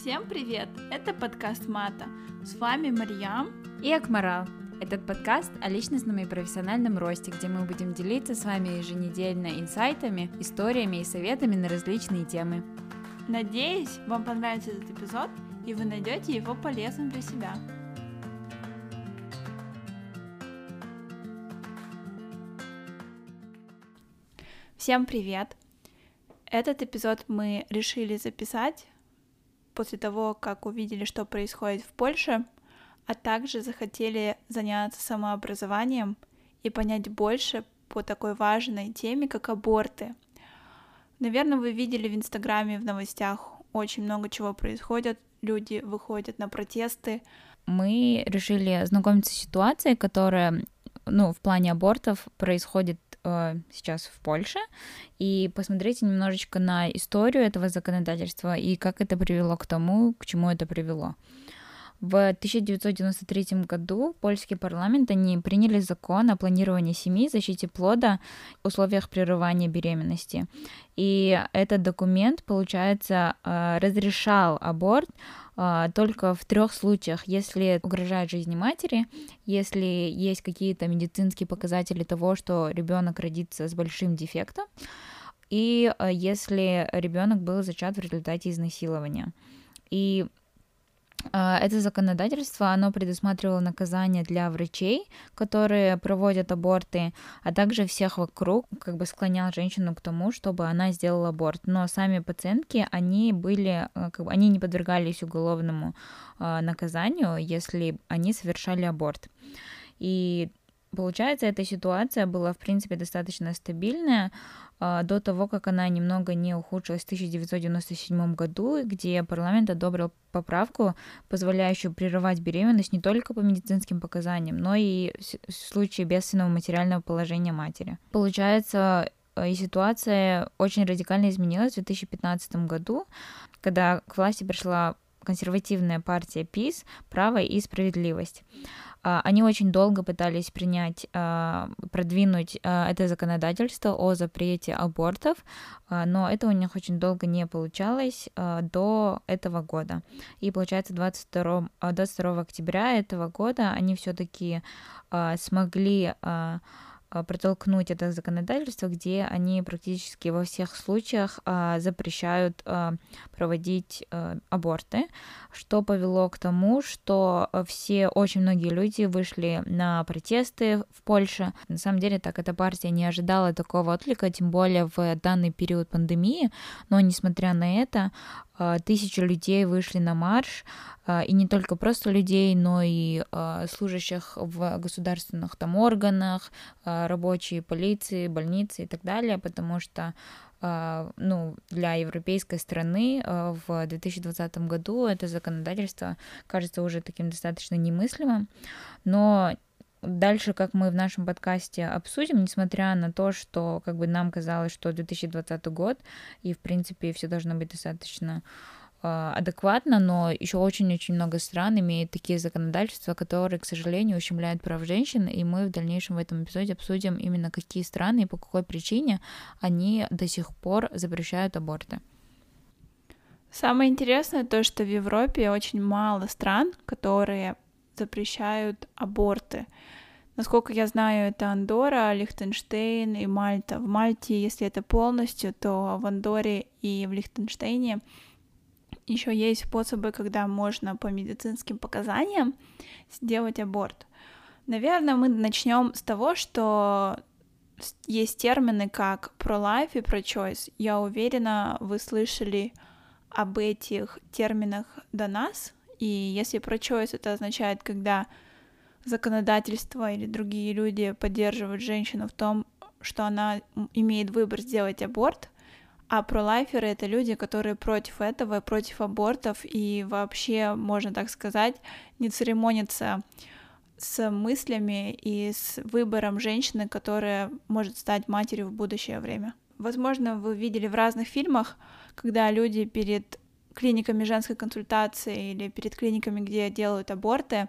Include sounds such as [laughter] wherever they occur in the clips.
Всем привет! Это подкаст Мата. С вами Марьям и Акмарал. Этот подкаст о личностном и профессиональном росте, где мы будем делиться с вами еженедельно инсайтами, историями и советами на различные темы. Надеюсь, вам понравится этот эпизод, и вы найдете его полезным для себя. Всем привет! Этот эпизод мы решили записать после того, как увидели, что происходит в Польше, а также захотели заняться самообразованием и понять больше по такой важной теме, как аборты. Наверное, вы видели в Инстаграме, в новостях очень много чего происходит, люди выходят на протесты. Мы решили ознакомиться с ситуацией, которая ну, в плане абортов происходит э, сейчас в Польше, и посмотреть немножечко на историю этого законодательства и как это привело к тому, к чему это привело. В 1993 году польский парламент они приняли закон о планировании семьи, защите плода, условиях прерывания беременности. И этот документ, получается, э, разрешал аборт э, только в трех случаях, если угрожает жизни матери, если есть какие-то медицинские показатели того, что ребенок родится с большим дефектом, и э, если ребенок был зачат в результате изнасилования. И это законодательство, оно предусматривало наказание для врачей, которые проводят аборты, а также всех вокруг, как бы склонял женщину к тому, чтобы она сделала аборт. Но сами пациентки, они были, э, как бы, они не подвергались уголовному э, наказанию, если они совершали аборт. И Получается, эта ситуация была, в принципе, достаточно стабильная а, до того, как она немного не ухудшилась в 1997 году, где парламент одобрил поправку, позволяющую прерывать беременность не только по медицинским показаниям, но и в случае бедственного материального положения матери. Получается, и ситуация очень радикально изменилась в 2015 году, когда к власти пришла консервативная партия ПИС «Право и справедливость». А, они очень долго пытались принять, а, продвинуть а, это законодательство о запрете абортов, но это у них очень долго не получалось до этого года. И получается 22, 22 октября этого года они все-таки смогли протолкнуть это законодательство, где они практически во всех случаях а, запрещают а, проводить а, аборты, что повело к тому, что все, очень многие люди вышли на протесты в Польше. На самом деле, так эта партия не ожидала такого отклика, тем более в данный период пандемии, но несмотря на это, а, тысячи людей вышли на марш, а, и не только просто людей, но и а, служащих в государственных там органах, рабочие полиции, больницы и так далее, потому что ну, для европейской страны в 2020 году это законодательство кажется уже таким достаточно немыслимым, но дальше, как мы в нашем подкасте обсудим, несмотря на то, что как бы нам казалось, что 2020 год, и в принципе все должно быть достаточно э, адекватно, но еще очень-очень много стран имеют такие законодательства, которые, к сожалению, ущемляют прав женщин, и мы в дальнейшем в этом эпизоде обсудим именно какие страны и по какой причине они до сих пор запрещают аборты. Самое интересное то, что в Европе очень мало стран, которые запрещают аборты. Насколько я знаю, это Андора, Лихтенштейн и Мальта. В Мальте, если это полностью, то в Андоре и в Лихтенштейне еще есть способы, когда можно по медицинским показаниям сделать аборт. Наверное, мы начнем с того, что есть термины как pro-life и pro-choice. Я уверена, вы слышали об этих терминах до нас, и если pro-choice это означает, когда законодательство или другие люди поддерживают женщину в том, что она имеет выбор сделать аборт, а пролайферы — это люди, которые против этого, против абортов, и вообще, можно так сказать, не церемонятся с мыслями и с выбором женщины, которая может стать матерью в будущее время. Возможно, вы видели в разных фильмах, когда люди перед клиниками женской консультации или перед клиниками, где делают аборты,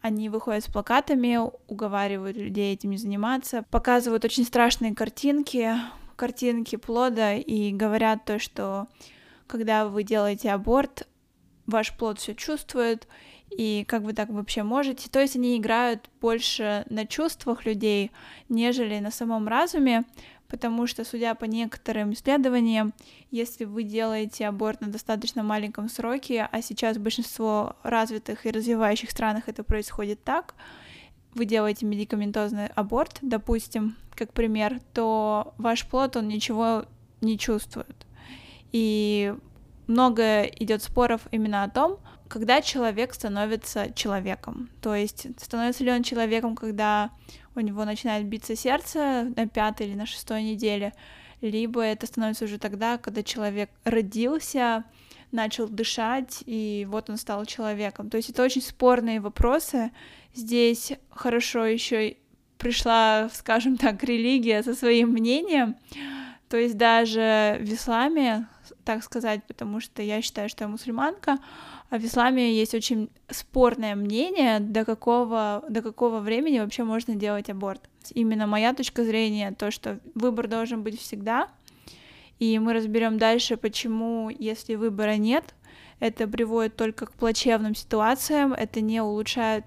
они выходят с плакатами, уговаривают людей этим не заниматься, показывают очень страшные картинки, картинки плода и говорят то, что когда вы делаете аборт, ваш плод все чувствует, и как вы так вообще можете. То есть они играют больше на чувствах людей, нежели на самом разуме, потому что, судя по некоторым исследованиям, если вы делаете аборт на достаточно маленьком сроке, а сейчас в большинство развитых и развивающих странах это происходит так, вы делаете медикаментозный аборт, допустим, как пример, то ваш плод, он ничего не чувствует. И много идет споров именно о том, когда человек становится человеком. То есть становится ли он человеком, когда у него начинает биться сердце на пятой или на шестой неделе, либо это становится уже тогда, когда человек родился, начал дышать, и вот он стал человеком. То есть это очень спорные вопросы. Здесь хорошо еще пришла, скажем так, религия со своим мнением. То есть даже в исламе, так сказать, потому что я считаю, что я мусульманка, а в исламе есть очень спорное мнение, до какого, до какого времени вообще можно делать аборт. Именно моя точка зрения, то, что выбор должен быть всегда, и мы разберем дальше, почему, если выбора нет, это приводит только к плачевным ситуациям, это не улучшает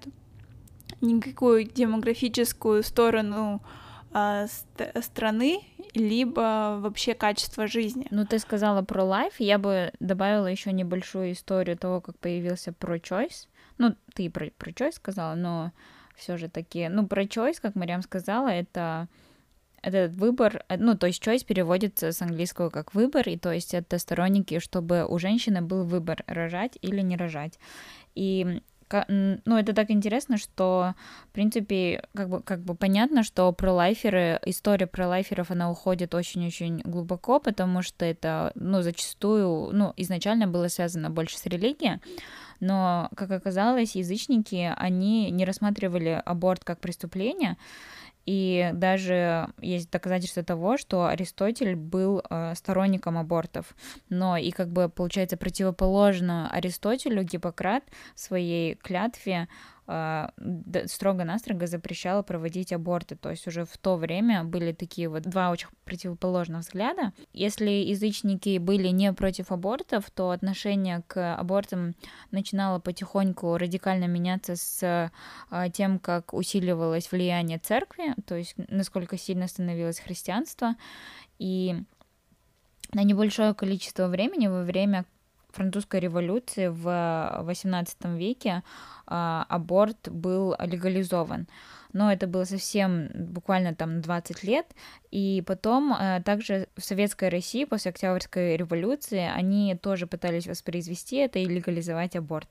никакую демографическую сторону э, ст- страны, либо вообще качество жизни. Ну, ты сказала про лайф, я бы добавила еще небольшую историю того, как появился про choice. Ну, ты про, про choice сказала, но все же таки, ну, про choice, как Мариам сказала, это этот выбор, ну, то есть choice переводится с английского как выбор, и то есть это сторонники, чтобы у женщины был выбор, рожать или не рожать. И ну, это так интересно, что, в принципе, как бы, как бы понятно, что про лайферы, история про лайферов, она уходит очень-очень глубоко, потому что это, ну, зачастую, ну, изначально было связано больше с религией, но, как оказалось, язычники, они не рассматривали аборт как преступление, и даже есть доказательства того, что Аристотель был э, сторонником абортов. Но и как бы получается противоположно Аристотелю Гиппократ в своей клятве строго-настрого запрещала проводить аборты. То есть уже в то время были такие вот два очень противоположных взгляда. Если язычники были не против абортов, то отношение к абортам начинало потихоньку радикально меняться с а, тем, как усиливалось влияние церкви, то есть насколько сильно становилось христианство. И на небольшое количество времени во время французской революции в XVIII веке а, аборт был легализован. Но это было совсем буквально там 20 лет. И потом а, также в Советской России после Октябрьской революции они тоже пытались воспроизвести это и легализовать аборт.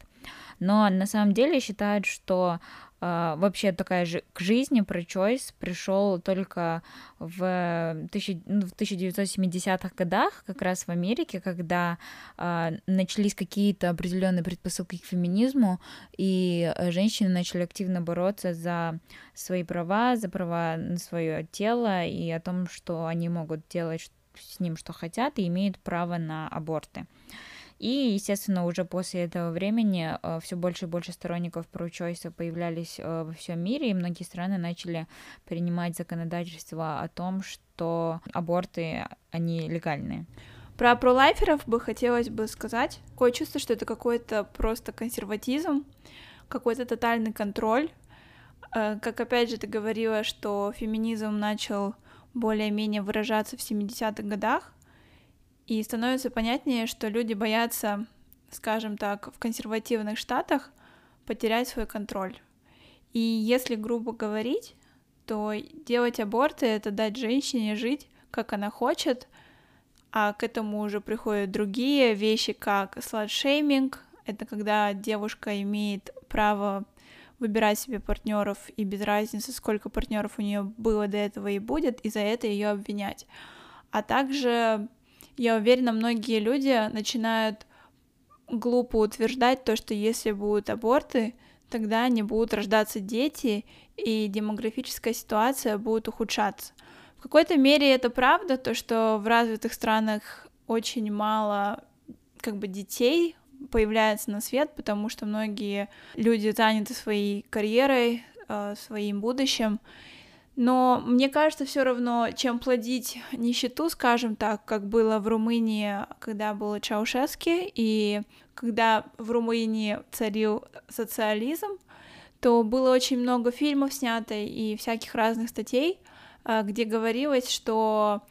Но на самом деле считают, что Uh, вообще такая же к жизни про Чойс пришел только в, ну, в 1970-х годах, как раз в Америке, когда uh, начались какие-то определенные предпосылки к феминизму, и женщины начали активно бороться за свои права, за права на свое тело и о том, что они могут делать с ним что хотят и имеют право на аборты. И, естественно, уже после этого времени э, все больше и больше сторонников про-чойса появлялись э, во всем мире, и многие страны начали принимать законодательство о том, что аборты, они легальные. Про пролайферов бы хотелось бы сказать. Такое чувство, что это какой-то просто консерватизм, какой-то тотальный контроль. Э, как опять же ты говорила, что феминизм начал более-менее выражаться в 70-х годах, и становится понятнее, что люди боятся, скажем так, в консервативных штатах потерять свой контроль. И если грубо говорить, то делать аборты — это дать женщине жить, как она хочет, а к этому уже приходят другие вещи, как сладшейминг, это когда девушка имеет право выбирать себе партнеров и без разницы, сколько партнеров у нее было до этого и будет, и за это ее обвинять. А также я уверена, многие люди начинают глупо утверждать то, что если будут аборты, тогда не будут рождаться дети, и демографическая ситуация будет ухудшаться. В какой-то мере это правда, то, что в развитых странах очень мало как бы детей появляется на свет, потому что многие люди заняты своей карьерой, э, своим будущим, Но мне кажется, все равно, чем плодить нищету, скажем так, как было в Румынии, когда был Чаушески, и когда в Румынии царил социализм, то было очень много фильмов снято и всяких разных статей, а, где говорилось, что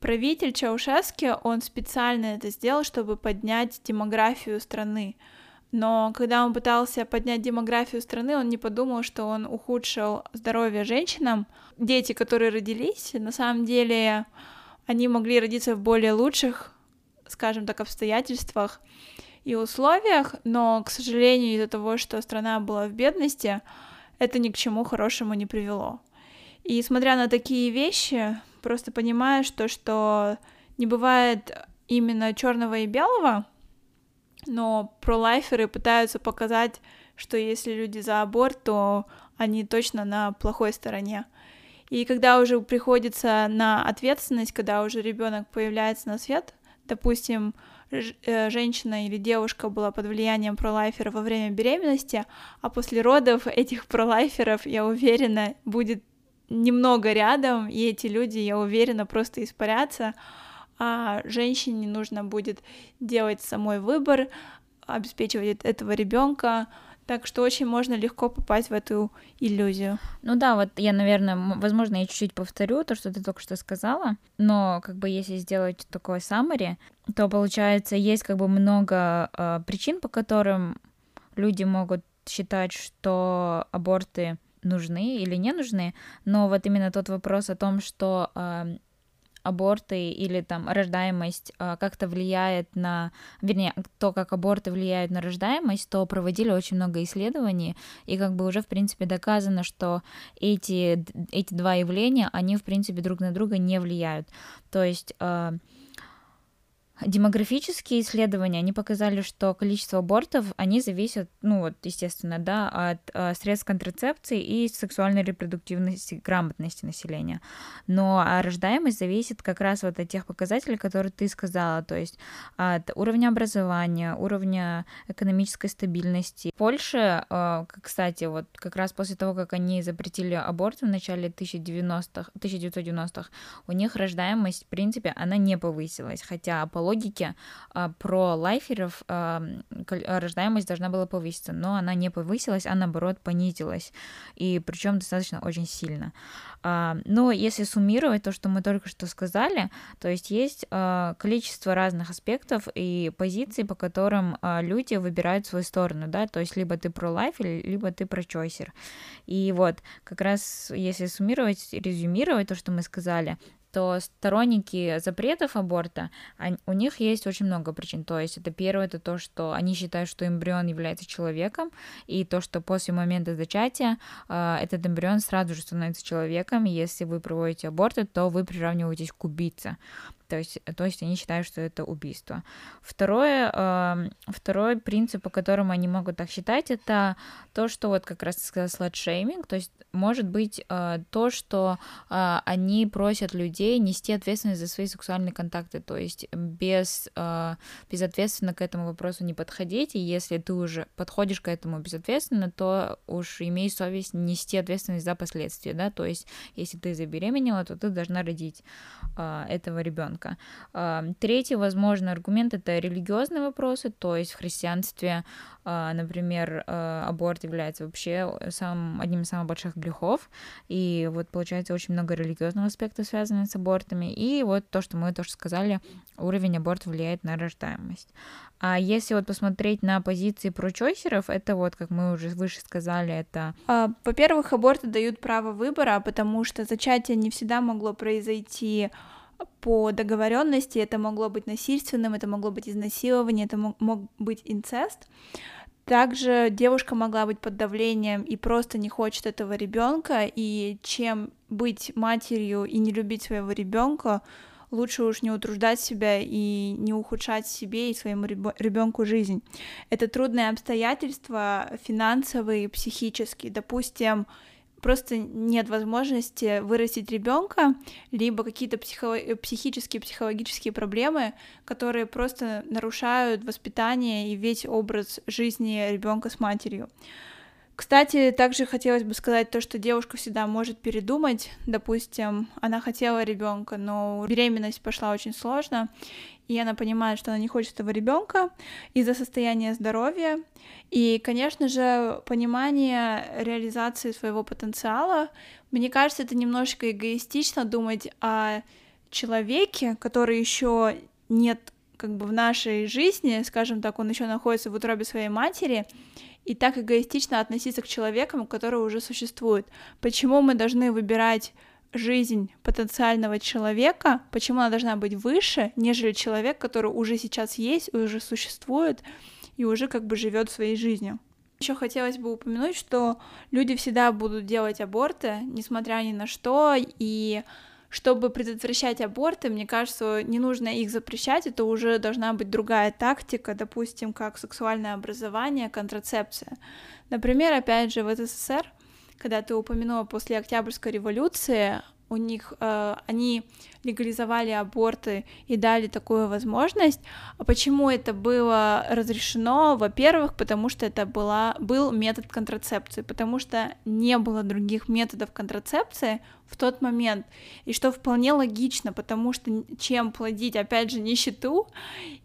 правитель Чаушески, он специально это сделал, чтобы поднять демографию страны. Но когда он пытался поднять демографию страны, он не подумал, что он ухудшил здоровье женщинам. Дети, которые родились, на самом деле, они могли родиться в более лучших, скажем так, обстоятельствах и условиях, но, к сожалению, из-за того, что страна была в бедности, это ни к чему хорошему не привело. И смотря на такие вещи, просто понимаешь то, что не бывает именно черного и белого, но пролайферы пытаются показать, что если люди за аборт, то они точно на плохой стороне. И когда уже приходится на ответственность, когда уже ребенок появляется на свет, допустим, э, женщина или девушка была под влиянием пролайфера во время беременности, а после родов этих пролайферов, я уверена, будет немного рядом, и эти люди, я уверена, просто испарятся, а женщине нужно будет делать самой выбор, обеспечивать этого ребенка, так что очень можно легко попасть в эту иллюзию. Ну да, вот я, наверное, возможно, я чуть-чуть повторю то, что ты только что сказала, но как бы если сделать такое summary, то получается есть как бы много э, причин, по которым люди могут считать, что аборты нужны или не нужны, но вот именно тот вопрос о том, что аборты или там рождаемость э, как-то влияет на, вернее, то, как аборты влияют на рождаемость, то проводили очень много исследований, и как бы уже, в принципе, доказано, что эти, эти два явления, они, в принципе, друг на друга не влияют. То есть э, Демографические исследования, они показали, что количество абортов, они зависят, ну вот, естественно, да, от э, средств контрацепции и сексуальной репродуктивности, грамотности населения. Но рождаемость зависит как раз вот от тех показателей, которые ты сказала, то есть от уровня образования, уровня экономической стабильности. В Польше, э, кстати, вот как раз после того, как они запретили аборты в начале 1990-х, 1990-х, у них рождаемость, в принципе, она не повысилась, хотя по логике а, про лайферов а, рождаемость должна была повыситься, но она не повысилась, а наоборот понизилась, и причем достаточно очень сильно. А, но если суммировать то, что мы только что сказали, то есть есть а, количество разных аспектов и позиций, по которым а, люди выбирают свою сторону, да, то есть либо ты про лайф, либо ты про чойсер. И вот как раз если суммировать, резюмировать то, что мы сказали, что сторонники запретов аборта, у них есть очень много причин. То есть это первое, это то, что они считают, что эмбрион является человеком, и то, что после момента зачатия э, этот эмбрион сразу же становится человеком, если вы проводите аборты, то вы приравниваетесь к убийце. То есть, то есть они считают, что это убийство. Второе, э, второй принцип, по которому они могут так считать, это то, что вот как раз сказала сладшейминг, то есть может быть э, то, что э, они просят людей нести ответственность за свои сексуальные контакты, то есть без, э, безответственно к этому вопросу не подходить, и если ты уже подходишь к этому безответственно, то уж имей совесть нести ответственность за последствия, да, то есть если ты забеременела, то ты должна родить э, этого ребенка ребенка. Третий, возможно, аргумент это религиозные вопросы, то есть в христианстве, а, например, а, аборт является вообще самым, одним из самых больших грехов, и вот получается очень много религиозных аспектов, связанных с абортами, и вот то, что мы тоже сказали, уровень аборта влияет на рождаемость. А если вот посмотреть на позиции прочойсеров, это вот, как мы уже выше сказали, это... А, во-первых, аборты дают право выбора, потому что зачатие не всегда могло произойти по договоренности это могло быть насильственным, это могло быть изнасилование, это мог, мог быть инцест. Также девушка могла быть под давлением и просто не хочет этого ребенка, и чем быть матерью и не любить своего ребенка, лучше уж не утруждать себя и не ухудшать себе и своему ребенку жизнь. Это трудные обстоятельства финансовые, психические. Допустим, просто нет возможности вырастить ребенка, либо какие-то психо- психические, психологические проблемы, которые просто нарушают воспитание и весь образ жизни ребенка с матерью. Кстати, также хотелось бы сказать то, что девушка всегда может передумать. Допустим, она хотела ребенка, но беременность пошла очень сложно, и она понимает, что она не хочет этого ребенка из-за состояния здоровья. И, конечно же, понимание реализации своего потенциала, мне кажется, это немножко эгоистично думать о человеке, который еще нет как бы в нашей жизни, скажем так, он еще находится в утробе своей матери, и так эгоистично относиться к человекам, которые уже существуют. Почему мы должны выбирать жизнь потенциального человека, почему она должна быть выше, нежели человек, который уже сейчас есть, уже существует и уже как бы живет своей жизнью. Еще хотелось бы упомянуть, что люди всегда будут делать аборты, несмотря ни на что, и чтобы предотвращать аборты, мне кажется, не нужно их запрещать, это уже должна быть другая тактика, допустим, как сексуальное образование, контрацепция. Например, опять же, в СССР, когда ты упомянула после Октябрьской революции, у них э, они легализовали аборты и дали такую возможность. А почему это было разрешено? Во-первых, потому что это была, был метод контрацепции, потому что не было других методов контрацепции в тот момент. И что вполне логично, потому что чем плодить, опять же, нищету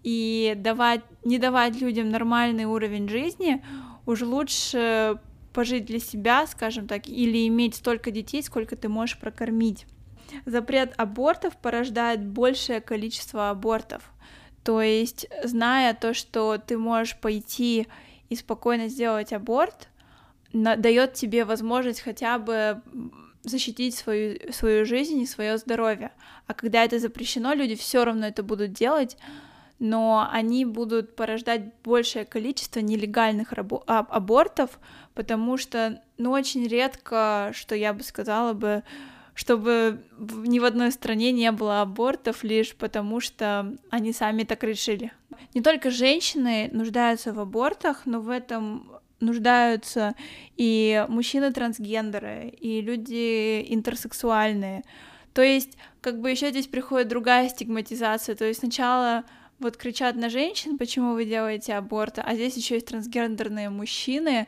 и давать, не давать людям нормальный уровень жизни, уже лучше пожить для себя, скажем так, или иметь столько детей, сколько ты можешь прокормить. Запрет абортов порождает большее количество абортов. То есть, зная то, что ты можешь пойти и спокойно сделать аборт, дает тебе возможность хотя бы защитить свою, свою жизнь и свое здоровье. А когда это запрещено, люди все равно это будут делать, но они будут порождать большее количество нелегальных рабо- а, абортов, потому что, ну, очень редко, что я бы сказала бы, чтобы ни в одной стране не было абортов лишь потому, что они сами так решили. Не только женщины нуждаются в абортах, но в этом нуждаются и мужчины-трансгендеры, и люди интерсексуальные. То есть, как бы еще здесь приходит другая стигматизация. То есть сначала вот кричат на женщин, почему вы делаете аборты, а здесь еще есть трансгендерные мужчины,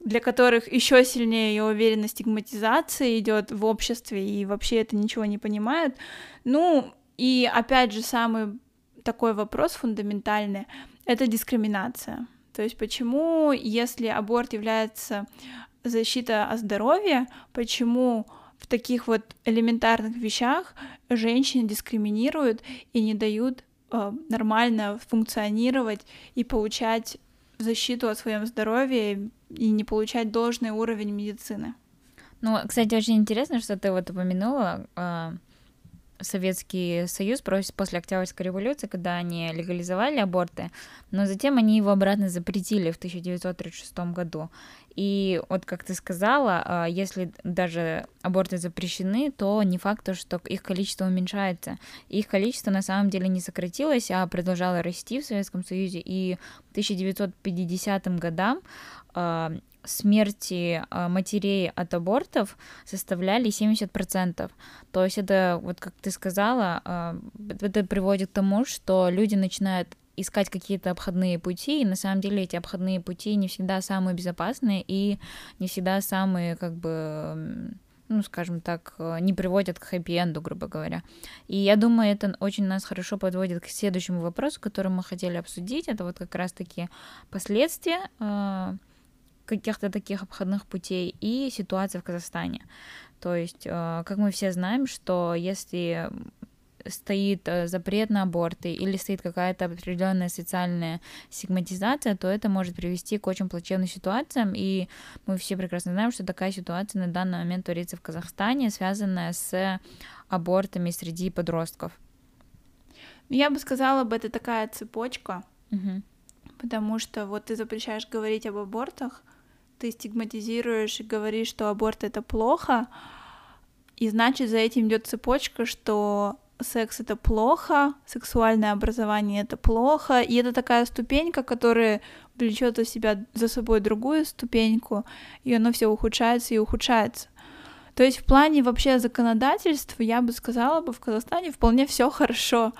для которых еще сильнее, я уверена, стигматизация идет в обществе и вообще это ничего не понимают. Ну, и опять же, самый такой вопрос фундаментальный — это дискриминация. То есть почему, если аборт является защита о здоровье, почему в таких вот элементарных вещах женщин дискриминируют и не дают нормально функционировать и получать защиту о своем здоровье и не получать должный уровень медицины. Ну, кстати, очень интересно, что ты вот упомянула э, Советский Союз после Октябрьской революции, когда они легализовали аборты, но затем они его обратно запретили в 1936 году. И вот как ты сказала, а, если даже аборты запрещены, то не факт, что их количество уменьшается. Их количество на самом деле не сократилось, а продолжало расти в Советском Союзе. И к 1950 годам а, смерти а, матерей от абортов составляли 70%. То есть это, вот как ты сказала, это приводит к тому, что люди начинают искать какие-то обходные пути, и на самом деле эти обходные пути не всегда самые безопасные и не всегда самые, как бы, ну, скажем так, не приводят к хэппи-энду, грубо говоря. И я думаю, это очень нас хорошо подводит к следующему вопросу, который мы хотели обсудить. Это вот как раз-таки последствия каких-то таких обходных путей и ситуация в Казахстане. То есть, э, как мы все знаем, что если стоит э, запрет на аборты или стоит какая-то определенная социальная стигматизация, то это может привести к очень плачевным ситуациям, и мы все прекрасно знаем, что такая ситуация на данный момент творится в Казахстане, связанная с абортами среди подростков. Я бы сказала бы, это такая цепочка, угу. потому что вот ты запрещаешь говорить об абортах, ты стигматизируешь и говоришь, что аборт это плохо, и значит за этим идет цепочка, что секс это плохо, сексуальное образование это плохо, и это такая ступенька, которая влечет за себя за собой другую ступеньку, и оно все ухудшается и ухудшается. То есть в плане вообще законодательства я бы сказала бы в Казахстане вполне все хорошо.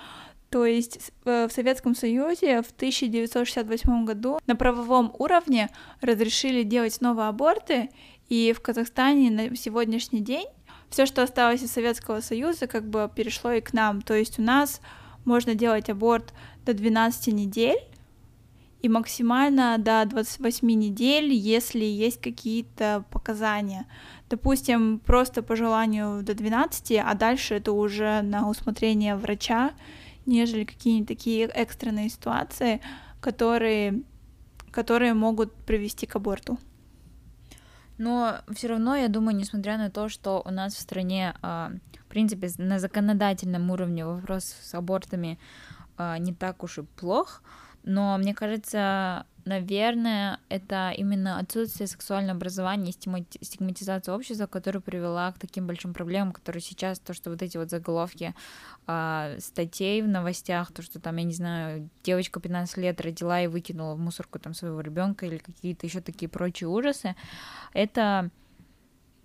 То есть в Советском Союзе в 1968 году на правовом уровне разрешили делать новые аборты, и в Казахстане на сегодняшний день все, что осталось из Советского Союза, как бы перешло и к нам. То есть у нас можно делать аборт до 12 недель и максимально до 28 недель, если есть какие-то показания. Допустим, просто по желанию до 12, а дальше это уже на усмотрение врача, нежели какие-нибудь такие экстренные ситуации, которые, которые могут привести к аборту. Но все равно, я думаю, несмотря на то, что у нас в стране, а, в принципе, на законодательном уровне вопрос с абортами а, не так уж и плох, но мне кажется, наверное, это именно отсутствие сексуального образования и стигматизация общества, которая привела к таким большим проблемам, которые сейчас, то, что вот эти вот заголовки э, статей в новостях, то, что там, я не знаю, девочка 15 лет родила и выкинула в мусорку там своего ребенка или какие-то еще такие прочие ужасы, это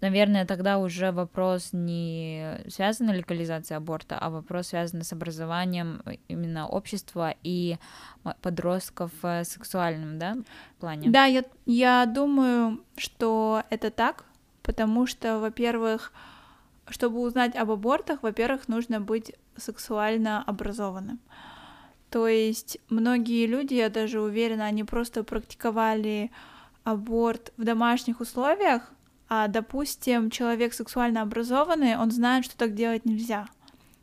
наверное, тогда уже вопрос не связан с легализацией аборта, а вопрос связан с образованием именно общества и подростков в сексуальном, да, плане. Да, я, я думаю, что это так, потому что, во-первых, чтобы узнать об абортах, во-первых, нужно быть сексуально образованным. То есть многие люди, я даже уверена, они просто практиковали аборт в домашних условиях, а, допустим, человек сексуально образованный, он знает, что так делать нельзя,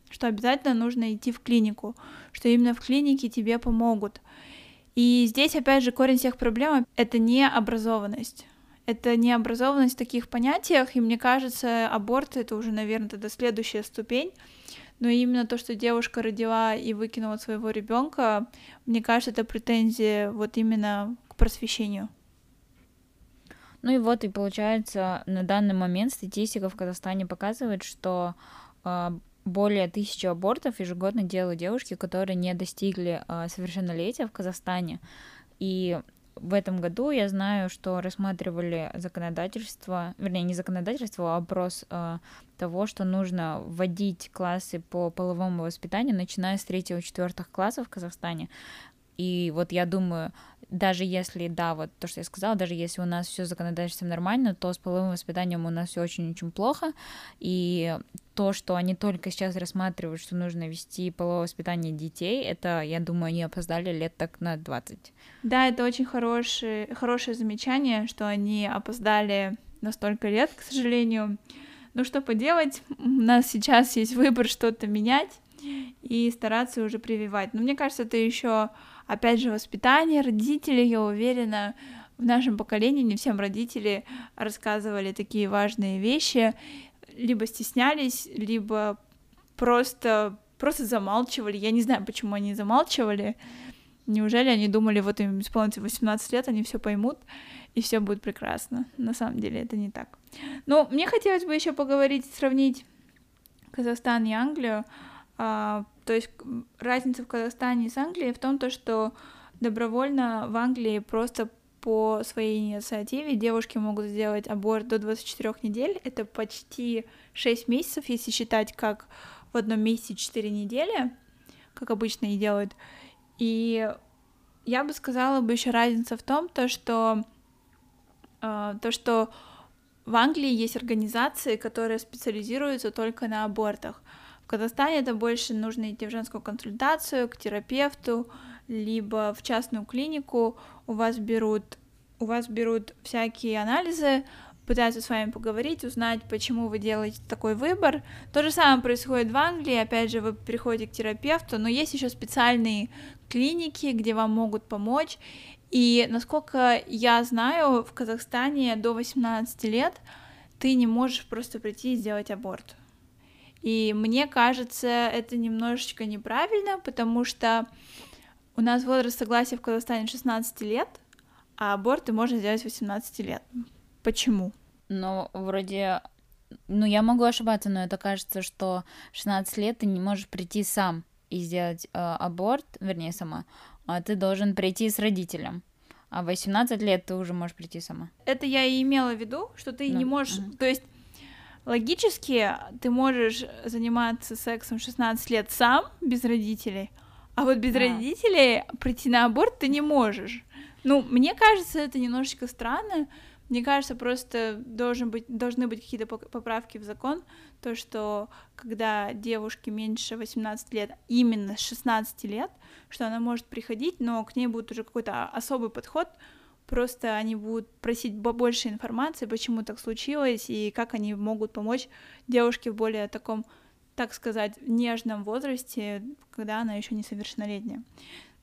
что обязательно нужно идти в клинику, что именно в клинике тебе помогут. И здесь, опять же, корень всех проблем — это не образованность. Это не образованность в таких понятиях, и мне кажется, аборт — это уже, наверное, тогда следующая ступень, но именно то, что девушка родила и выкинула своего ребенка, мне кажется, это претензия вот именно к просвещению. Ну и вот, и получается, на данный момент статистика в Казахстане показывает, что э, более тысячи абортов ежегодно делают девушки, которые не достигли э, совершеннолетия в Казахстане. И в этом году я знаю, что рассматривали законодательство, вернее, не законодательство, а вопрос э, того, что нужно вводить классы по половому воспитанию, начиная с третьего-четвертых классов в Казахстане. И вот я думаю, даже если, да, вот то, что я сказала, даже если у нас все законодательство нормально, то с половым воспитанием у нас все очень-очень плохо. И то, что они только сейчас рассматривают, что нужно вести половое воспитание детей, это, я думаю, они опоздали лет так на 20. Да, это очень хорошее, хорошее замечание, что они опоздали на столько лет, к сожалению. Ну что поделать, у нас сейчас есть выбор что-то менять и стараться уже прививать. Но мне кажется, это еще опять же, воспитание родителей, я уверена, в нашем поколении не всем родители рассказывали такие важные вещи, либо стеснялись, либо просто, просто замалчивали. Я не знаю, почему они замалчивали. Неужели они думали, вот им исполнится 18 лет, они все поймут, и все будет прекрасно. На самом деле это не так. Но мне хотелось бы еще поговорить, сравнить Казахстан и Англию. То есть разница в Казахстане и с Англией в том, то, что добровольно в Англии просто по своей инициативе девушки могут сделать аборт до 24 недель. Это почти 6 месяцев, если считать как в одном месяце 4 недели, как обычно и делают. И я бы сказала бы еще разница в том, то, что, э, то, что в Англии есть организации, которые специализируются только на абортах. Казахстане это больше нужно идти в женскую консультацию, к терапевту, либо в частную клинику, у вас берут, у вас берут всякие анализы, пытаются с вами поговорить, узнать, почему вы делаете такой выбор. То же самое происходит в Англии, опять же, вы приходите к терапевту, но есть еще специальные клиники, где вам могут помочь. И насколько я знаю, в Казахстане до 18 лет ты не можешь просто прийти и сделать аборт. И мне кажется, это немножечко неправильно, потому что у нас возраст согласия в Казахстане 16 лет, а аборты можно сделать 18 лет. Почему? Ну, вроде... Ну, я могу ошибаться, но это кажется, что 16 лет ты не можешь прийти сам и сделать э, аборт, вернее, сама, а ты должен прийти с родителем. А 18 лет ты уже можешь прийти сама. Это я и имела в виду, что ты ну, не можешь... Угу. То есть Логически ты можешь заниматься сексом 16 лет сам, без родителей, А вот без а. родителей прийти на аборт ты не можешь. Ну, мне кажется, это немножечко странно. Мне кажется, просто должен быть, должны быть какие-то поправки в закон, то, что когда девушке меньше 18 лет, именно с 16 лет, что она может приходить, но к ней будет уже какой-то особый подход, просто они будут просить побольше информации, почему так случилось, и как они могут помочь девушке в более таком, так сказать, нежном возрасте, когда она еще несовершеннолетняя.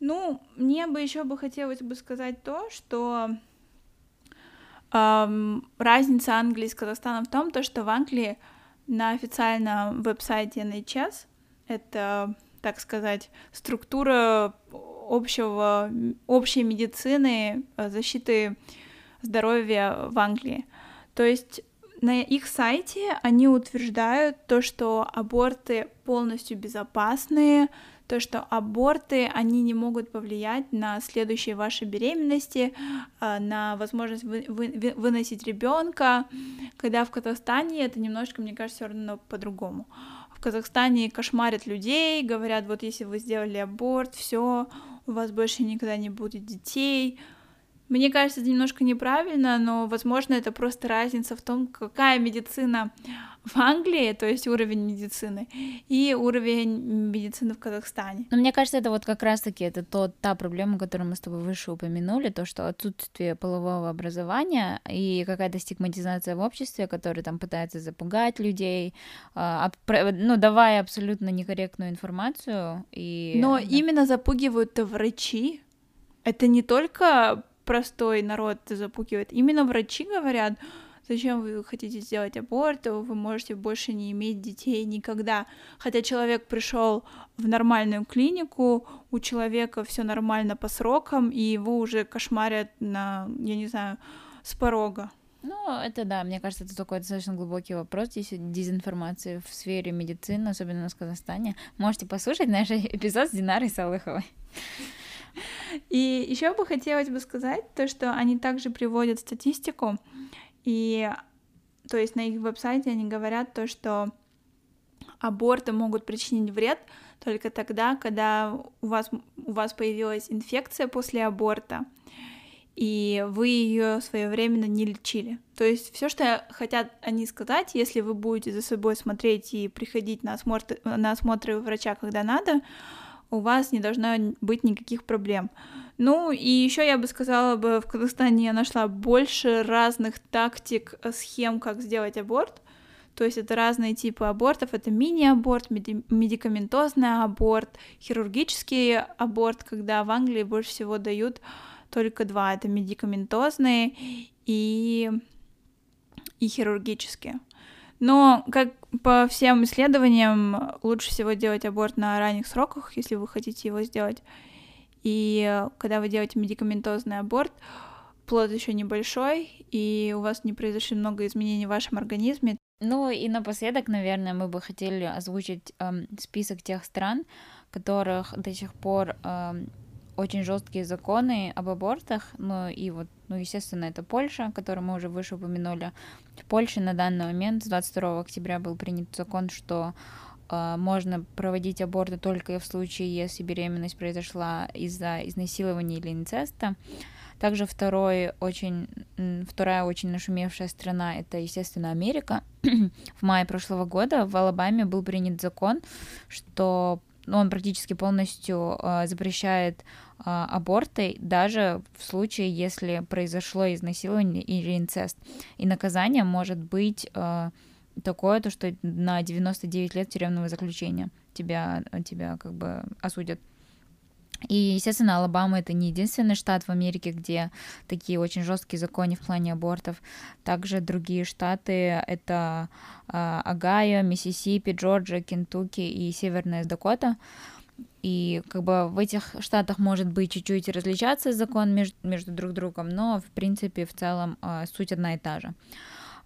Ну, мне бы еще бы хотелось бы сказать то, что эм, разница Англии с Казахстаном в том, то, что в Англии на официальном веб-сайте NHS, это, так сказать, структура общего, общей медицины, э, защиты здоровья в Англии. То есть на их сайте они утверждают то, что аборты полностью безопасные, то, что аборты, они не могут повлиять на следующие ваши беременности, э, на возможность вы, вы, выносить ребенка, когда в Казахстане это немножечко, мне кажется, все равно по-другому. В Казахстане кошмарят людей, говорят, вот если вы сделали аборт, все, у вас больше никогда не будет детей, мне кажется, это немножко неправильно, но, возможно, это просто разница в том, какая медицина в Англии, то есть уровень медицины, и уровень медицины в Казахстане. Но мне кажется, это вот как раз-таки это то, та проблема, которую мы с тобой выше упомянули, то, что отсутствие полового образования и какая-то стигматизация в обществе, которая там пытается запугать людей, а, ну, давая абсолютно некорректную информацию. И... Но да. именно запугивают врачи. Это не только простой народ запугивает. Именно врачи говорят, зачем вы хотите сделать аборт, вы можете больше не иметь детей никогда. Хотя человек пришел в нормальную клинику, у человека все нормально по срокам, и его уже кошмарят на, я не знаю, с порога. Ну, это да, мне кажется, это такой достаточно глубокий вопрос. Здесь дезинформации в сфере медицины, особенно в Казахстане. Можете послушать наш [laughs] эпизод с Динарой Салыховой. [laughs] И еще бы хотелось бы сказать то, что они также приводят статистику, и то есть на их веб-сайте они говорят то, что аборты могут причинить вред только тогда, когда у вас, у вас появилась инфекция после аборта, и вы ее своевременно не лечили. То есть все, что хотят они сказать, если вы будете за собой смотреть и приходить на осмотры, на осмотры врача, когда надо, у вас не должно быть никаких проблем. Ну и еще я бы сказала бы, в Казахстане я нашла больше разных тактик, э, схем, как сделать аборт. То есть это разные типы абортов. Это мини-аборт, медикаментозный аборт, хирургический аборт, когда в Англии больше всего дают только два. Это медикаментозные и, и хирургические. Но, как по всем исследованиям, лучше всего делать аборт на ранних сроках, если вы хотите его сделать. И когда вы делаете медикаментозный аборт, плод еще небольшой, и у вас не произошло много изменений в вашем организме. Ну и напоследок, наверное, мы бы хотели озвучить эм, список тех стран, которых до сих пор эм, очень жесткие законы об абортах, ну и вот, ну, естественно, это Польша, которую мы уже выше упомянули. В Польше на данный момент с 22 октября был принят закон, что э, можно проводить аборты только в случае, если беременность произошла из-за изнасилования или инцеста. Также второй очень, вторая очень нашумевшая страна — это, естественно, Америка. в мае прошлого года в Алабаме был принят закон, что ну, он практически полностью э, запрещает аборты, даже в случае, если произошло изнасилование или инцест. И наказание может быть э, такое, то, что на 99 лет тюремного заключения тебя, тебя как бы осудят. И, естественно, Алабама это не единственный штат в Америке, где такие очень жесткие законы в плане абортов. Также другие штаты это э, Огайо, Миссисипи, Джорджия, Кентукки и Северная Дакота. И как бы в этих штатах может быть чуть-чуть различаться закон между, между друг другом, но в принципе в целом э, суть одна и та же.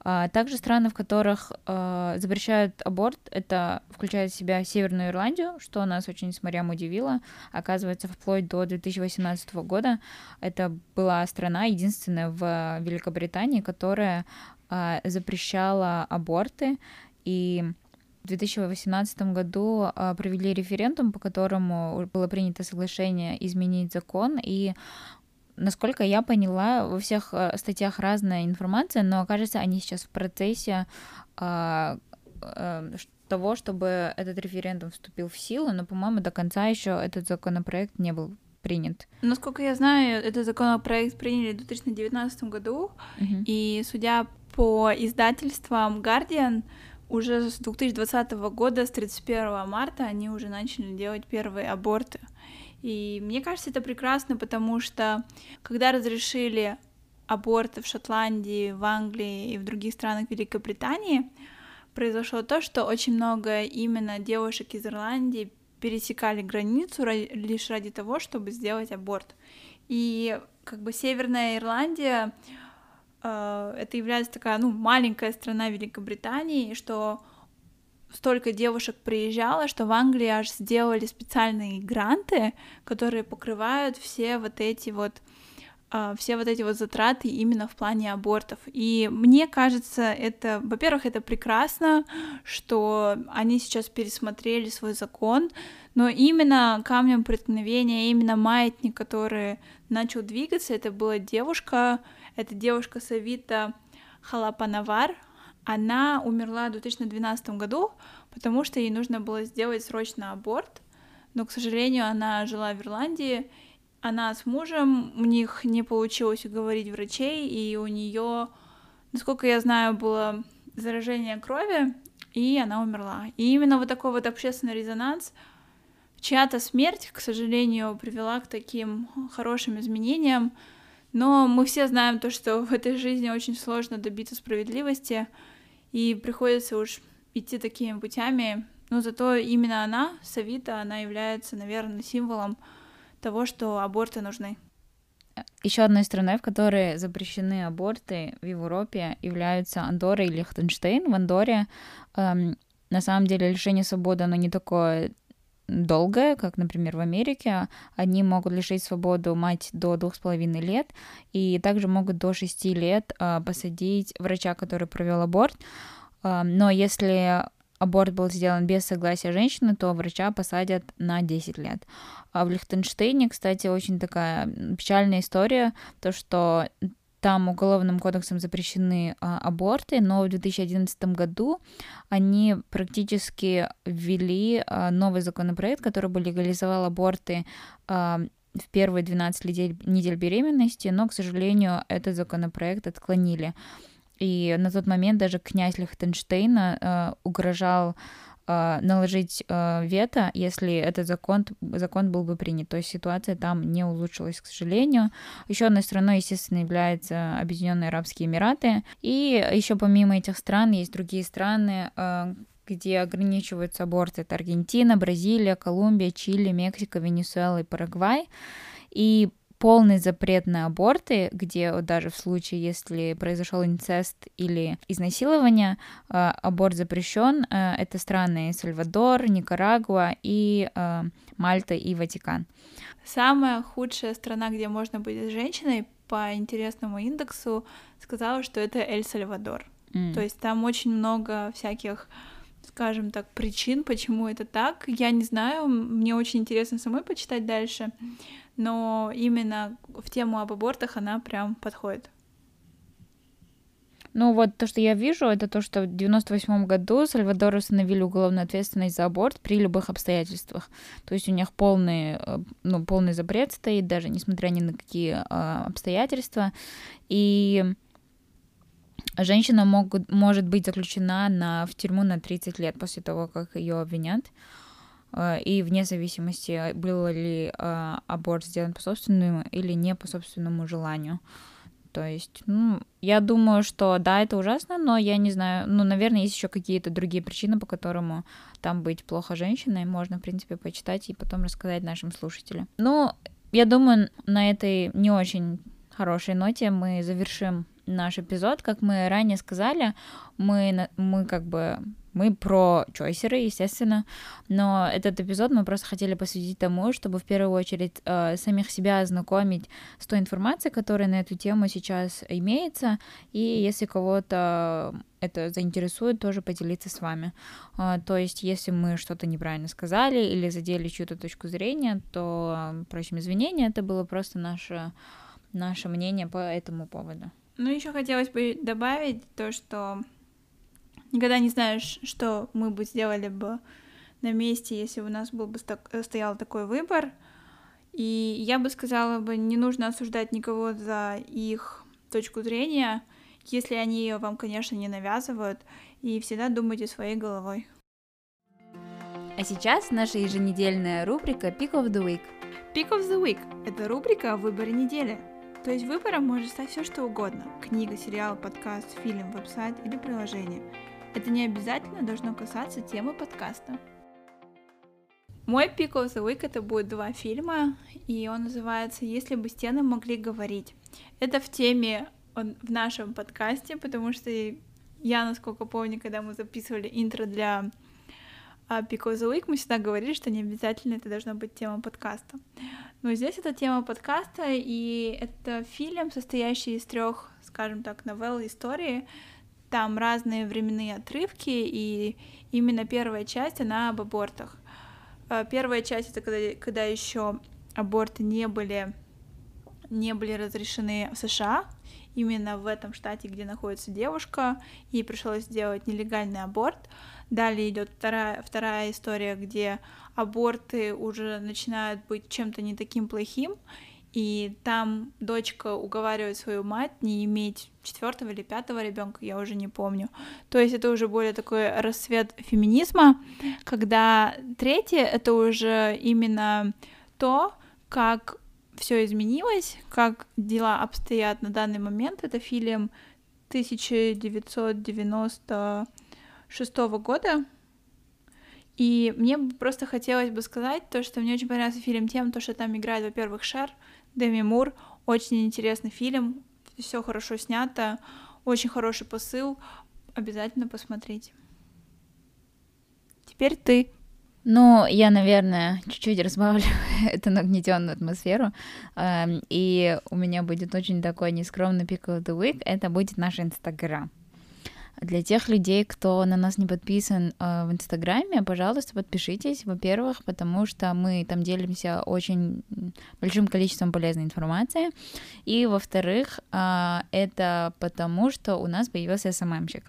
А также страны, в которых э, запрещают аборт, это включает в себя Северную Ирландию, что нас очень с морям удивило. Оказывается, вплоть до 2018 года это была страна единственная в Великобритании, которая э, запрещала аборты и В 2018 году а, провели референдум, по которому было принято соглашение изменить закон, и насколько я поняла, во всех а, статьях разная информация, но кажется, они сейчас в процессе а, того, чтобы этот референдум вступил в силу, но, по-моему, до конца еще этот законопроект не был принят. Насколько я знаю, этот законопроект приняли в 2019 году, uh-huh. и судя по издательствам Guardian, уже с 2020 года, с 31 марта, они уже начали делать первые аборты. И мне кажется, это прекрасно, потому что когда разрешили аборты в Шотландии, в Англии и в других странах Великобритании, произошло то, что очень много именно девушек из Ирландии пересекали границу лишь ради того, чтобы сделать аборт. И как бы Северная Ирландия это является такая, ну, маленькая страна Великобритании, что столько девушек приезжало, что в Англии аж сделали специальные гранты, которые покрывают все вот эти вот э, все вот эти вот затраты именно в плане абортов. И мне кажется, это, во-первых, это прекрасно, что они сейчас пересмотрели свой закон, но именно камнем преткновения, именно маятник, который начал двигаться, это была девушка, это девушка Савита Халапанавар. Она умерла в 2012 году, потому что ей нужно было сделать срочно аборт. Но, к сожалению, она жила в Ирландии. Она с мужем, у них не получилось уговорить врачей, и у нее, насколько я знаю, было заражение крови, и она умерла. И именно вот такой вот общественный резонанс, чья-то смерть, к сожалению, привела к таким хорошим изменениям, но мы все знаем то, что в этой жизни очень сложно добиться справедливости, и приходится уж идти такими путями. Но зато именно она, Савита, она является, наверное, символом того, что аборты нужны. Еще одной страной, в которой запрещены аборты в Европе, являются Андорра и Лихтенштейн. В Андоре эм, на самом деле лишение свободы, оно не такое долгое, как, например, в Америке. Они могут лишить свободу мать до двух с половиной лет, и также могут до шести лет э, посадить врача, который провел аборт. Э, но если аборт был сделан без согласия женщины, то врача посадят на 10 лет. А в Лихтенштейне, кстати, очень такая печальная история, то что там уголовным кодексом запрещены а, аборты, но в 2011 году они практически ввели а, новый законопроект, который бы легализовал аборты а, в первые 12 недель, недель беременности, но, к сожалению, этот законопроект отклонили. И на тот момент даже князь Лихтенштейна э, угрожал наложить а, вето, если этот закон, закон был бы принят. То есть ситуация там не улучшилась, к сожалению. Еще одной страной, естественно, являются Объединенные Арабские Эмираты. И еще помимо этих стран есть другие страны, а, где ограничиваются аборты. Это Аргентина, Бразилия, Колумбия, Чили, Мексика, Венесуэла и Парагвай. И полный запрет на аборты, где даже в случае, если произошел инцест или изнасилование, э, аборт запрещен. Э, это страны Сальвадор, Никарагуа и э, Мальта и Ватикан. Самая худшая страна, где можно быть женщиной, по интересному индексу сказала, что это Эль-Сальвадор. Mm. То есть там очень много всяких скажем так, причин, почему это так. Я не знаю, мне очень интересно самой почитать дальше но именно в тему об абортах она прям подходит. Ну вот то, что я вижу, это то, что в 98 году Сальвадор установили уголовную ответственность за аборт при любых обстоятельствах. То есть у них полный, э, ну, полный запрет стоит, даже несмотря ни на какие э, обстоятельства. И женщина могут, может быть заключена на, в тюрьму на 30 лет после того, как ее обвинят. Э, и вне зависимости, был ли э, аборт сделан по собственному или не по собственному желанию. То есть, ну, я думаю, что да, это ужасно, но я не знаю, ну, наверное, есть еще какие-то другие причины, по которым там быть плохо женщиной, можно, в принципе, почитать и потом рассказать нашим слушателям. Ну, я думаю, на этой не очень хорошей ноте мы завершим наш эпизод. Как мы ранее сказали, мы, мы как бы мы про чойсеры, естественно, но этот эпизод мы просто хотели посвятить тому, чтобы в первую очередь э, самих себя ознакомить с той информацией, которая на эту тему сейчас имеется, и если кого-то это заинтересует, тоже поделиться с вами. Э, то есть, если мы что-то неправильно сказали или задели чью-то точку зрения, то просим извинения, это было просто наше, наше мнение по этому поводу. Ну, еще хотелось бы добавить то, что никогда не знаешь, что мы бы сделали бы на месте, если у нас был бы стоял такой выбор. И я бы сказала бы, не нужно осуждать никого за их точку зрения, если они ее вам, конечно, не навязывают, и всегда думайте своей головой. А сейчас наша еженедельная рубрика Pick of the Week. Pick of the Week – это рубрика о выборе недели. То есть выбором может стать все что угодно – книга, сериал, подкаст, фильм, веб-сайт или приложение – это не обязательно должно касаться темы подкаста. Мой pick of the week это будет два фильма, и он называется «Если бы стены могли говорить». Это в теме он, в нашем подкасте, потому что я, насколько помню, когда мы записывали интро для Pick of the Week, мы всегда говорили, что не обязательно это должна быть тема подкаста. Но здесь это тема подкаста, и это фильм, состоящий из трех, скажем так, новелл истории, там разные временные отрывки, и именно первая часть, она об абортах. Э, первая часть это когда, когда еще аборты не были, не были разрешены в США, именно в этом штате, где находится девушка, ей пришлось сделать нелегальный аборт. Далее идет вторая, вторая история, где аборты уже начинают быть чем-то не таким плохим, и там дочка уговаривает свою мать не иметь четвертого или пятого ребенка, я уже не помню. То есть это уже более такой рассвет феминизма, когда третье это уже именно то, как все изменилось, как дела обстоят на данный момент. Это фильм 1996 года. И мне просто хотелось бы сказать то, что мне очень понравился фильм тем, то, что там играет, во-первых, Шер, Деми Мур. Очень интересный фильм, все хорошо снято, очень хороший посыл. Обязательно посмотрите. Теперь ты. Ну, я, наверное, чуть-чуть разбавлю [laughs] эту нагнетенную атмосферу. Эм, и у меня будет очень такой нескромный пик of the week. Это будет наш Инстаграм. Для тех людей, кто на нас не подписан э, в Инстаграме, пожалуйста, подпишитесь, во-первых, потому что мы там делимся очень большим количеством полезной информации, и, во-вторых, э, это потому, что у нас появился СММщик.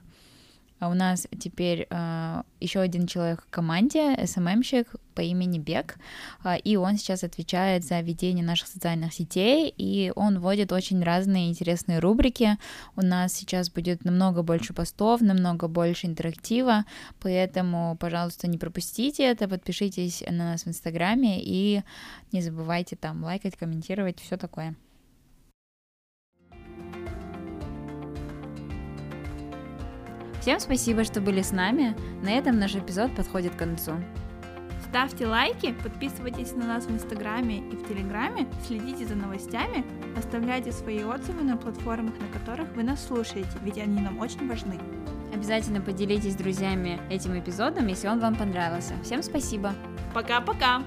А у нас теперь э, еще один человек в команде, СММщик по имени Бек, э, и он сейчас отвечает за ведение наших социальных сетей, и он вводит очень разные интересные рубрики. У нас сейчас будет намного больше постов, намного больше интерактива, поэтому, пожалуйста, не пропустите это, подпишитесь на нас в Инстаграме и не забывайте там лайкать, комментировать, все такое. Всем спасибо, что были с нами. На этом наш эпизод подходит к концу. Ставьте лайки, подписывайтесь на нас в Инстаграме и в Телеграме, следите за новостями, оставляйте свои отзывы на платформах, на которых вы нас слушаете, ведь они нам очень важны. Обязательно поделитесь с друзьями этим эпизодом, если он вам понравился. Всем спасибо. Пока-пока.